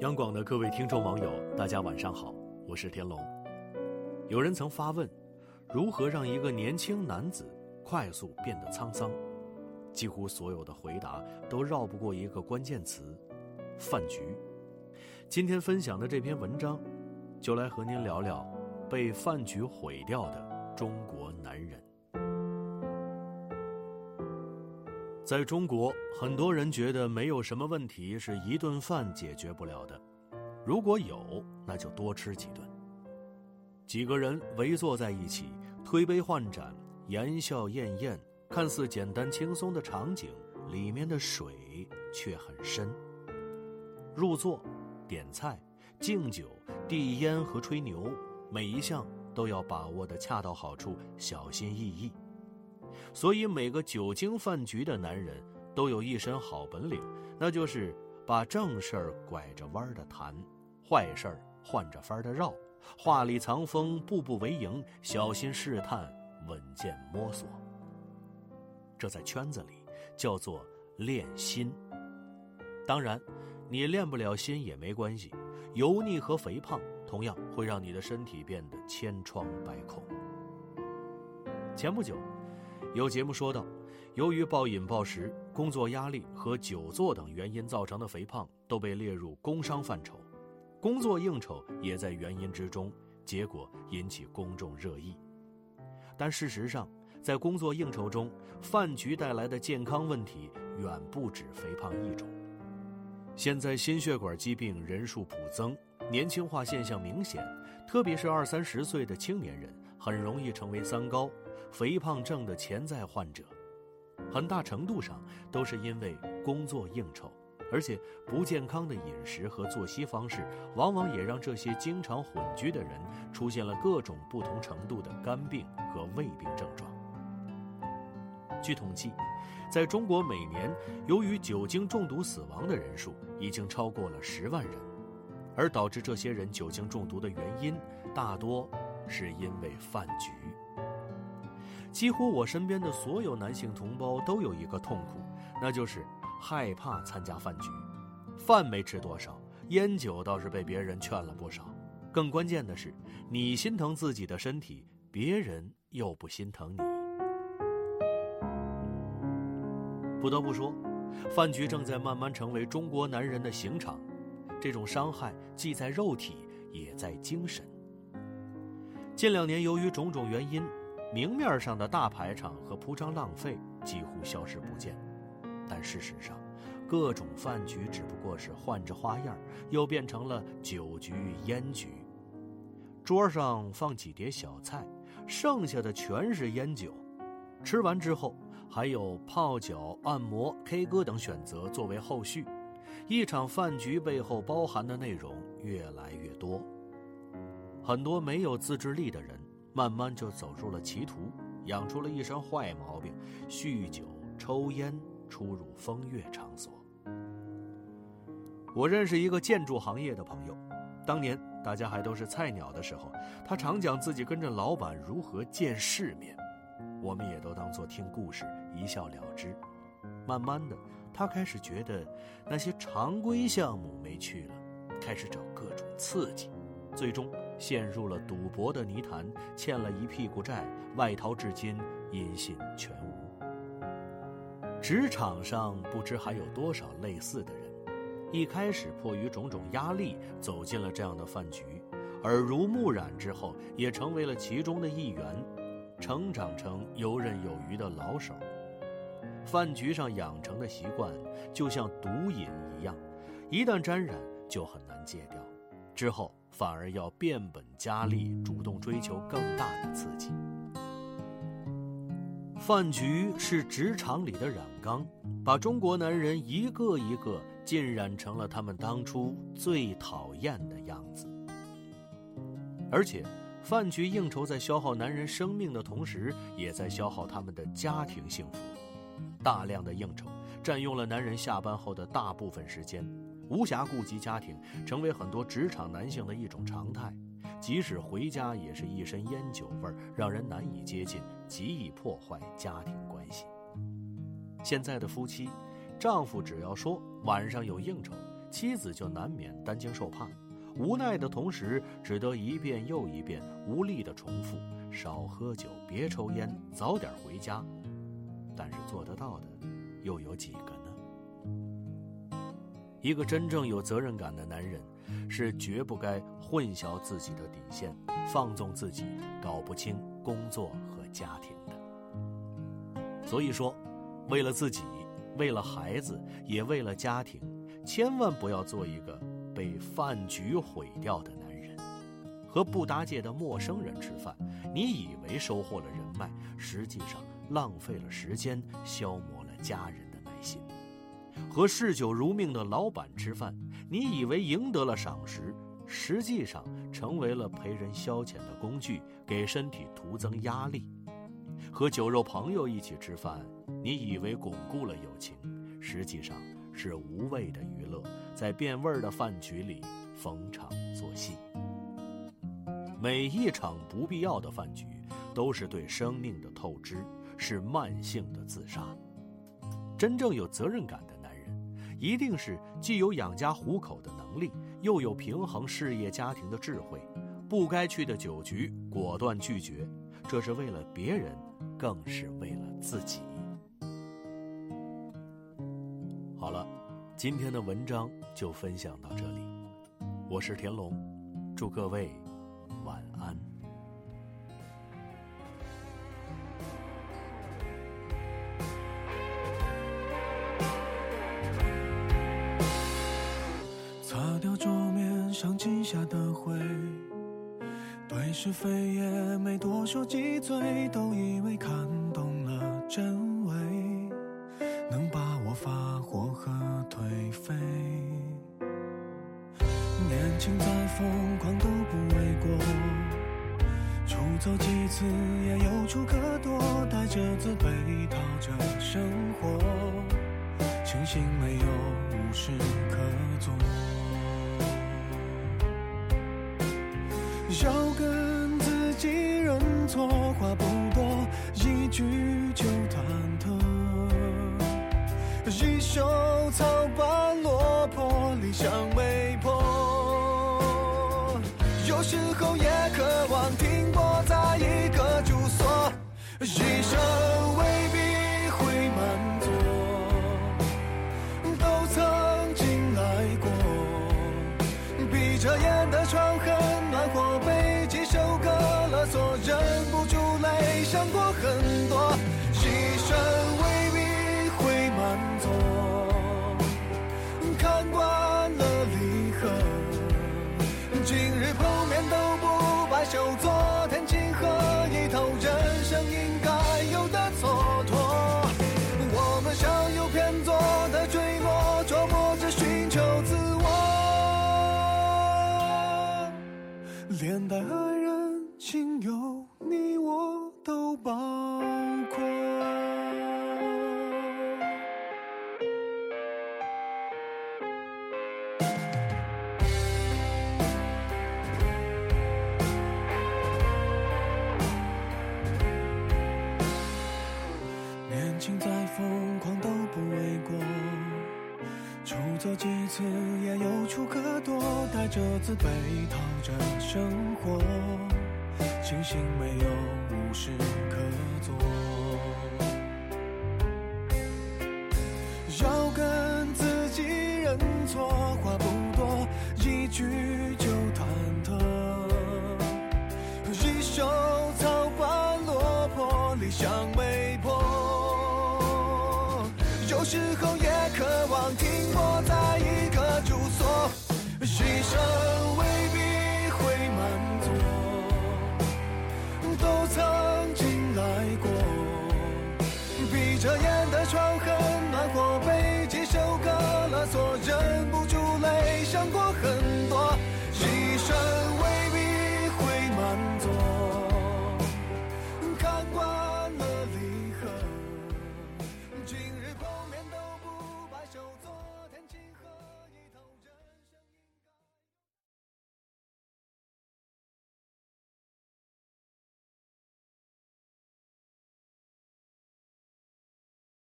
央广的各位听众网友，大家晚上好，我是田龙。有人曾发问：如何让一个年轻男子快速变得沧桑？几乎所有的回答都绕不过一个关键词——饭局。今天分享的这篇文章，就来和您聊聊被饭局毁掉的中国男人。在中国，很多人觉得没有什么问题是一顿饭解决不了的，如果有，那就多吃几顿。几个人围坐在一起，推杯换盏，言笑晏晏，看似简单轻松的场景，里面的水却很深。入座、点菜、敬酒、递烟和吹牛，每一项都要把握的恰到好处，小心翼翼。所以，每个久经饭局的男人都有一身好本领，那就是把正事儿拐着弯的谈，坏事儿换着法儿的绕，话里藏锋，步步为营，小心试探，稳健摸索。这在圈子里叫做练心。当然，你练不了心也没关系，油腻和肥胖同样会让你的身体变得千疮百孔。前不久。有节目说到，由于暴饮暴食、工作压力和久坐等原因造成的肥胖都被列入工伤范畴，工作应酬也在原因之中，结果引起公众热议。但事实上，在工作应酬中，饭局带来的健康问题远不止肥胖一种。现在心血管疾病人数普增，年轻化现象明显，特别是二三十岁的青年人，很容易成为三高。肥胖症的潜在患者，很大程度上都是因为工作应酬，而且不健康的饮食和作息方式，往往也让这些经常混居的人出现了各种不同程度的肝病和胃病症状。据统计，在中国每年由于酒精中毒死亡的人数已经超过了十万人，而导致这些人酒精中毒的原因，大多是因为饭局。几乎我身边的所有男性同胞都有一个痛苦，那就是害怕参加饭局。饭没吃多少，烟酒倒是被别人劝了不少。更关键的是，你心疼自己的身体，别人又不心疼你。不得不说，饭局正在慢慢成为中国男人的刑场。这种伤害既在肉体，也在精神。近两年，由于种种原因。明面上的大排场和铺张浪费几乎消失不见，但事实上，各种饭局只不过是换着花样，又变成了酒局、烟局。桌上放几碟小菜，剩下的全是烟酒。吃完之后，还有泡脚、按摩、K 歌等选择作为后续。一场饭局背后包含的内容越来越多，很多没有自制力的人。慢慢就走入了歧途，养出了一身坏毛病，酗酒、抽烟，出入风月场所。我认识一个建筑行业的朋友，当年大家还都是菜鸟的时候，他常讲自己跟着老板如何见世面，我们也都当做听故事，一笑了之。慢慢的，他开始觉得那些常规项目没趣了，开始找各种刺激，最终。陷入了赌博的泥潭，欠了一屁股债，外逃至今音信全无。职场上不知还有多少类似的人，一开始迫于种种压力走进了这样的饭局，耳濡目染之后也成为了其中的一员，成长成游刃有余的老手。饭局上养成的习惯就像毒瘾一样，一旦沾染就很难戒掉。之后反而要变本加厉，主动追求更大的刺激。饭局是职场里的染缸，把中国男人一个一个浸染成了他们当初最讨厌的样子。而且，饭局应酬在消耗男人生命的同时，也在消耗他们的家庭幸福。大量的应酬占用了男人下班后的大部分时间。无暇顾及家庭，成为很多职场男性的一种常态。即使回家，也是一身烟酒味儿，让人难以接近，极易破坏家庭关系。现在的夫妻，丈夫只要说晚上有应酬，妻子就难免担惊受怕，无奈的同时，只得一遍又一遍无力的重复：少喝酒，别抽烟，早点回家。但是做得到的，又有几个呢？一个真正有责任感的男人，是绝不该混淆自己的底线，放纵自己，搞不清工作和家庭的。所以说，为了自己。为了孩子，也为了家庭，千万不要做一个被饭局毁掉的男人。和不搭界的陌生人吃饭，你以为收获了人脉，实际上浪费了时间，消磨了家人。和嗜酒如命的老板吃饭，你以为赢得了赏识，实际上成为了陪人消遣的工具，给身体徒增压力。和酒肉朋友一起吃饭。你以为巩固了友情，实际上是无谓的娱乐，在变味儿的饭局里逢场作戏。每一场不必要的饭局，都是对生命的透支，是慢性的自杀。真正有责任感的，一定是既有养家糊口的能力，又有平衡事业家庭的智慧。不该去的酒局，果断拒绝，这是为了别人，更是为了自己。好了，今天的文章就分享到这里。我是田龙，祝各位晚安。下的灰，对是非也没多说几嘴，都以为看懂了真伪，能把我发火和颓废，年轻。再疯狂都不为过，出走几次也有处可躲，带着自卑要跟自己认错，话不多，一句就忐忑，一手草般落魄，理想没破。有时候也渴望停泊在一个住所，一生未必会满足，都曾经来过。闭着眼的床想过很多，一生未必会满足。看惯了离合，今日碰。面都不罢休昨天今何以头？人生应该有的蹉跎。我们像有偏左的坠落，琢磨着寻求自我，连带走几次也有处可躲，带着自卑讨着生活，庆幸没有无事可做。要跟自己认错，话不多，一句就忐忑。一手草花落魄，理想没破，有时候也渴望停泊在一个住所，一生为。